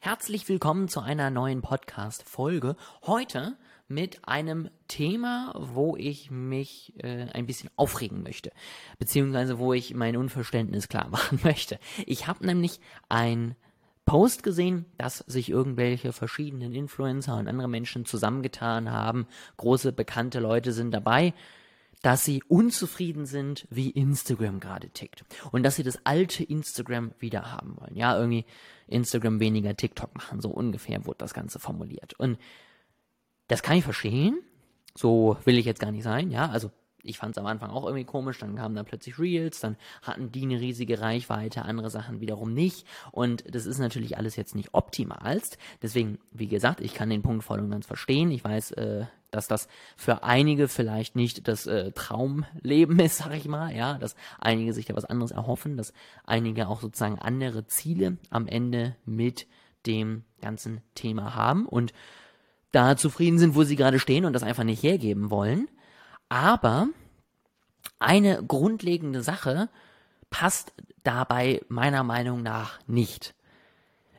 Herzlich willkommen zu einer neuen Podcast-Folge. Heute mit einem Thema, wo ich mich äh, ein bisschen aufregen möchte, beziehungsweise wo ich mein Unverständnis klar machen möchte. Ich habe nämlich ein Post gesehen, dass sich irgendwelche verschiedenen Influencer und andere Menschen zusammengetan haben. Große bekannte Leute sind dabei dass sie unzufrieden sind, wie Instagram gerade tickt. Und dass sie das alte Instagram wieder haben wollen. Ja, irgendwie Instagram weniger TikTok machen, so ungefähr wurde das Ganze formuliert. Und das kann ich verstehen. So will ich jetzt gar nicht sein, ja. Also ich fand es am Anfang auch irgendwie komisch, dann kamen da plötzlich Reels, dann hatten die eine riesige Reichweite, andere Sachen wiederum nicht. Und das ist natürlich alles jetzt nicht optimalst. Deswegen, wie gesagt, ich kann den Punkt voll und ganz verstehen. Ich weiß, äh, dass das für einige vielleicht nicht das äh, Traumleben ist, sag ich mal, ja, dass einige sich da was anderes erhoffen, dass einige auch sozusagen andere Ziele am Ende mit dem ganzen Thema haben und da zufrieden sind, wo sie gerade stehen und das einfach nicht hergeben wollen. Aber eine grundlegende Sache passt dabei meiner Meinung nach nicht.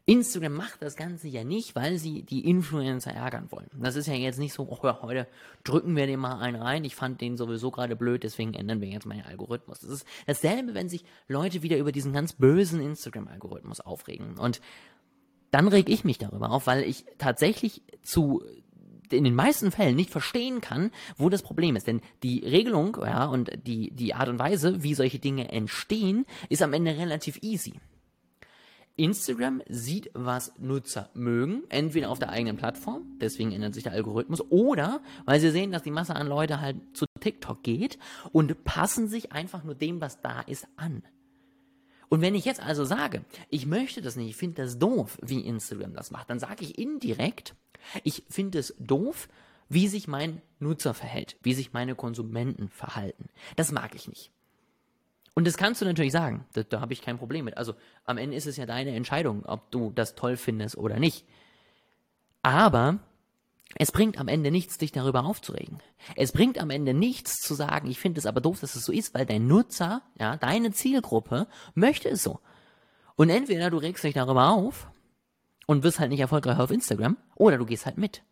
Instagram macht das Ganze ja nicht, weil sie die Influencer ärgern wollen. Das ist ja jetzt nicht so, oh, heute drücken wir den mal einen rein. Ich fand den sowieso gerade blöd, deswegen ändern wir jetzt meinen Algorithmus. Das ist dasselbe, wenn sich Leute wieder über diesen ganz bösen Instagram-Algorithmus aufregen. Und dann reg ich mich darüber auf, weil ich tatsächlich zu in den meisten Fällen nicht verstehen kann, wo das Problem ist. Denn die Regelung, ja, und die, die Art und Weise, wie solche Dinge entstehen, ist am Ende relativ easy. Instagram sieht, was Nutzer mögen, entweder auf der eigenen Plattform, deswegen ändert sich der Algorithmus, oder weil sie sehen, dass die Masse an Leute halt zu TikTok geht und passen sich einfach nur dem, was da ist, an. Und wenn ich jetzt also sage, ich möchte das nicht, ich finde das doof, wie Instagram das macht, dann sage ich indirekt, ich finde es doof, wie sich mein Nutzer verhält, wie sich meine Konsumenten verhalten. Das mag ich nicht. Und das kannst du natürlich sagen, da, da habe ich kein Problem mit. Also am Ende ist es ja deine Entscheidung, ob du das toll findest oder nicht. Aber es bringt am Ende nichts, dich darüber aufzuregen. Es bringt am Ende nichts zu sagen, ich finde es aber doof, dass es so ist, weil dein Nutzer, ja, deine Zielgruppe möchte es so. Und entweder du regst dich darüber auf und wirst halt nicht erfolgreich auf Instagram oder du gehst halt mit.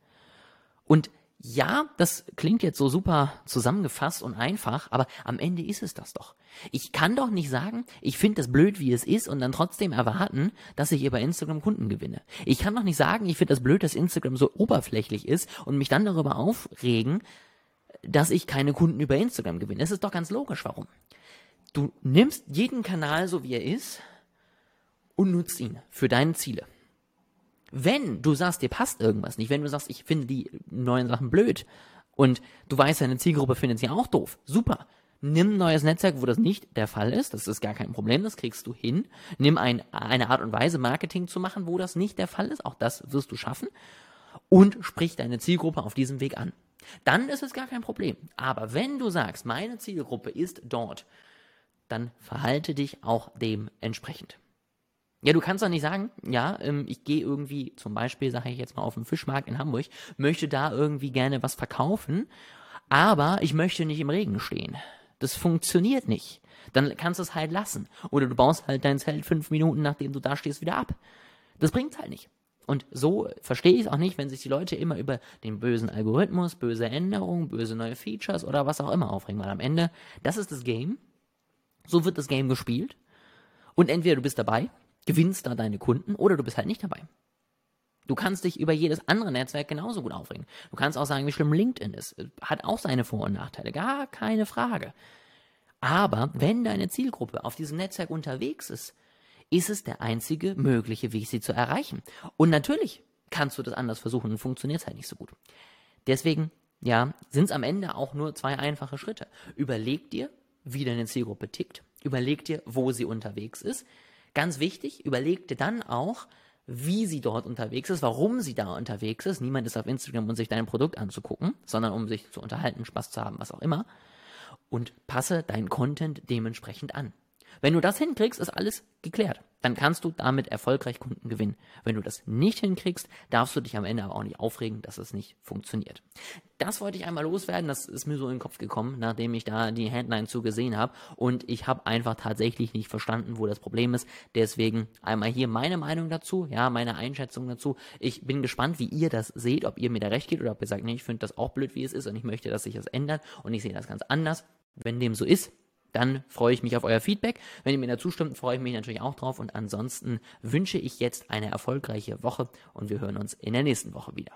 Und ja, das klingt jetzt so super zusammengefasst und einfach, aber am Ende ist es das doch. Ich kann doch nicht sagen, ich finde das blöd, wie es ist und dann trotzdem erwarten, dass ich über Instagram Kunden gewinne. Ich kann doch nicht sagen, ich finde das blöd, dass Instagram so oberflächlich ist und mich dann darüber aufregen, dass ich keine Kunden über Instagram gewinne. Es ist doch ganz logisch, warum. Du nimmst jeden Kanal so, wie er ist und nutzt ihn für deine Ziele. Wenn du sagst, dir passt irgendwas nicht, wenn du sagst, ich finde die neuen Sachen blöd und du weißt, deine Zielgruppe findet sie auch doof, super. Nimm ein neues Netzwerk, wo das nicht der Fall ist. Das ist gar kein Problem, das kriegst du hin. Nimm ein, eine Art und Weise, Marketing zu machen, wo das nicht der Fall ist. Auch das wirst du schaffen. Und sprich deine Zielgruppe auf diesem Weg an. Dann ist es gar kein Problem. Aber wenn du sagst, meine Zielgruppe ist dort, dann verhalte dich auch dementsprechend. Ja, du kannst doch nicht sagen, ja, ähm, ich gehe irgendwie, zum Beispiel, sage ich jetzt mal, auf den Fischmarkt in Hamburg, möchte da irgendwie gerne was verkaufen, aber ich möchte nicht im Regen stehen. Das funktioniert nicht. Dann kannst du es halt lassen. Oder du baust halt dein Zelt fünf Minuten, nachdem du da stehst, wieder ab. Das bringt halt nicht. Und so verstehe ich es auch nicht, wenn sich die Leute immer über den bösen Algorithmus, böse Änderungen, böse neue Features oder was auch immer aufregen, weil am Ende, das ist das Game. So wird das Game gespielt. Und entweder du bist dabei gewinnst da deine Kunden oder du bist halt nicht dabei. Du kannst dich über jedes andere Netzwerk genauso gut aufregen. Du kannst auch sagen, wie schlimm LinkedIn ist. Hat auch seine Vor- und Nachteile, gar keine Frage. Aber wenn deine Zielgruppe auf diesem Netzwerk unterwegs ist, ist es der einzige mögliche Weg, sie zu erreichen. Und natürlich kannst du das anders versuchen und funktioniert es halt nicht so gut. Deswegen, ja, sind es am Ende auch nur zwei einfache Schritte. Überleg dir, wie deine Zielgruppe tickt. Überleg dir, wo sie unterwegs ist. Ganz wichtig, überleg dir dann auch, wie sie dort unterwegs ist, warum sie da unterwegs ist. Niemand ist auf Instagram, um sich dein Produkt anzugucken, sondern um sich zu unterhalten, Spaß zu haben, was auch immer. Und passe deinen Content dementsprechend an. Wenn du das hinkriegst, ist alles geklärt. Dann kannst du damit erfolgreich Kunden gewinnen. Wenn du das nicht hinkriegst, darfst du dich am Ende aber auch nicht aufregen, dass es nicht funktioniert. Das wollte ich einmal loswerden. Das ist mir so in den Kopf gekommen, nachdem ich da die Headline zu gesehen habe. Und ich habe einfach tatsächlich nicht verstanden, wo das Problem ist. Deswegen einmal hier meine Meinung dazu, ja, meine Einschätzung dazu. Ich bin gespannt, wie ihr das seht, ob ihr mir da recht geht oder ob ihr sagt, nee, ich finde das auch blöd, wie es ist und ich möchte, dass sich das ändert und ich sehe das ganz anders. Wenn dem so ist, dann freue ich mich auf euer Feedback. Wenn ihr mir dazu stimmt, freue ich mich natürlich auch drauf. Und ansonsten wünsche ich jetzt eine erfolgreiche Woche und wir hören uns in der nächsten Woche wieder.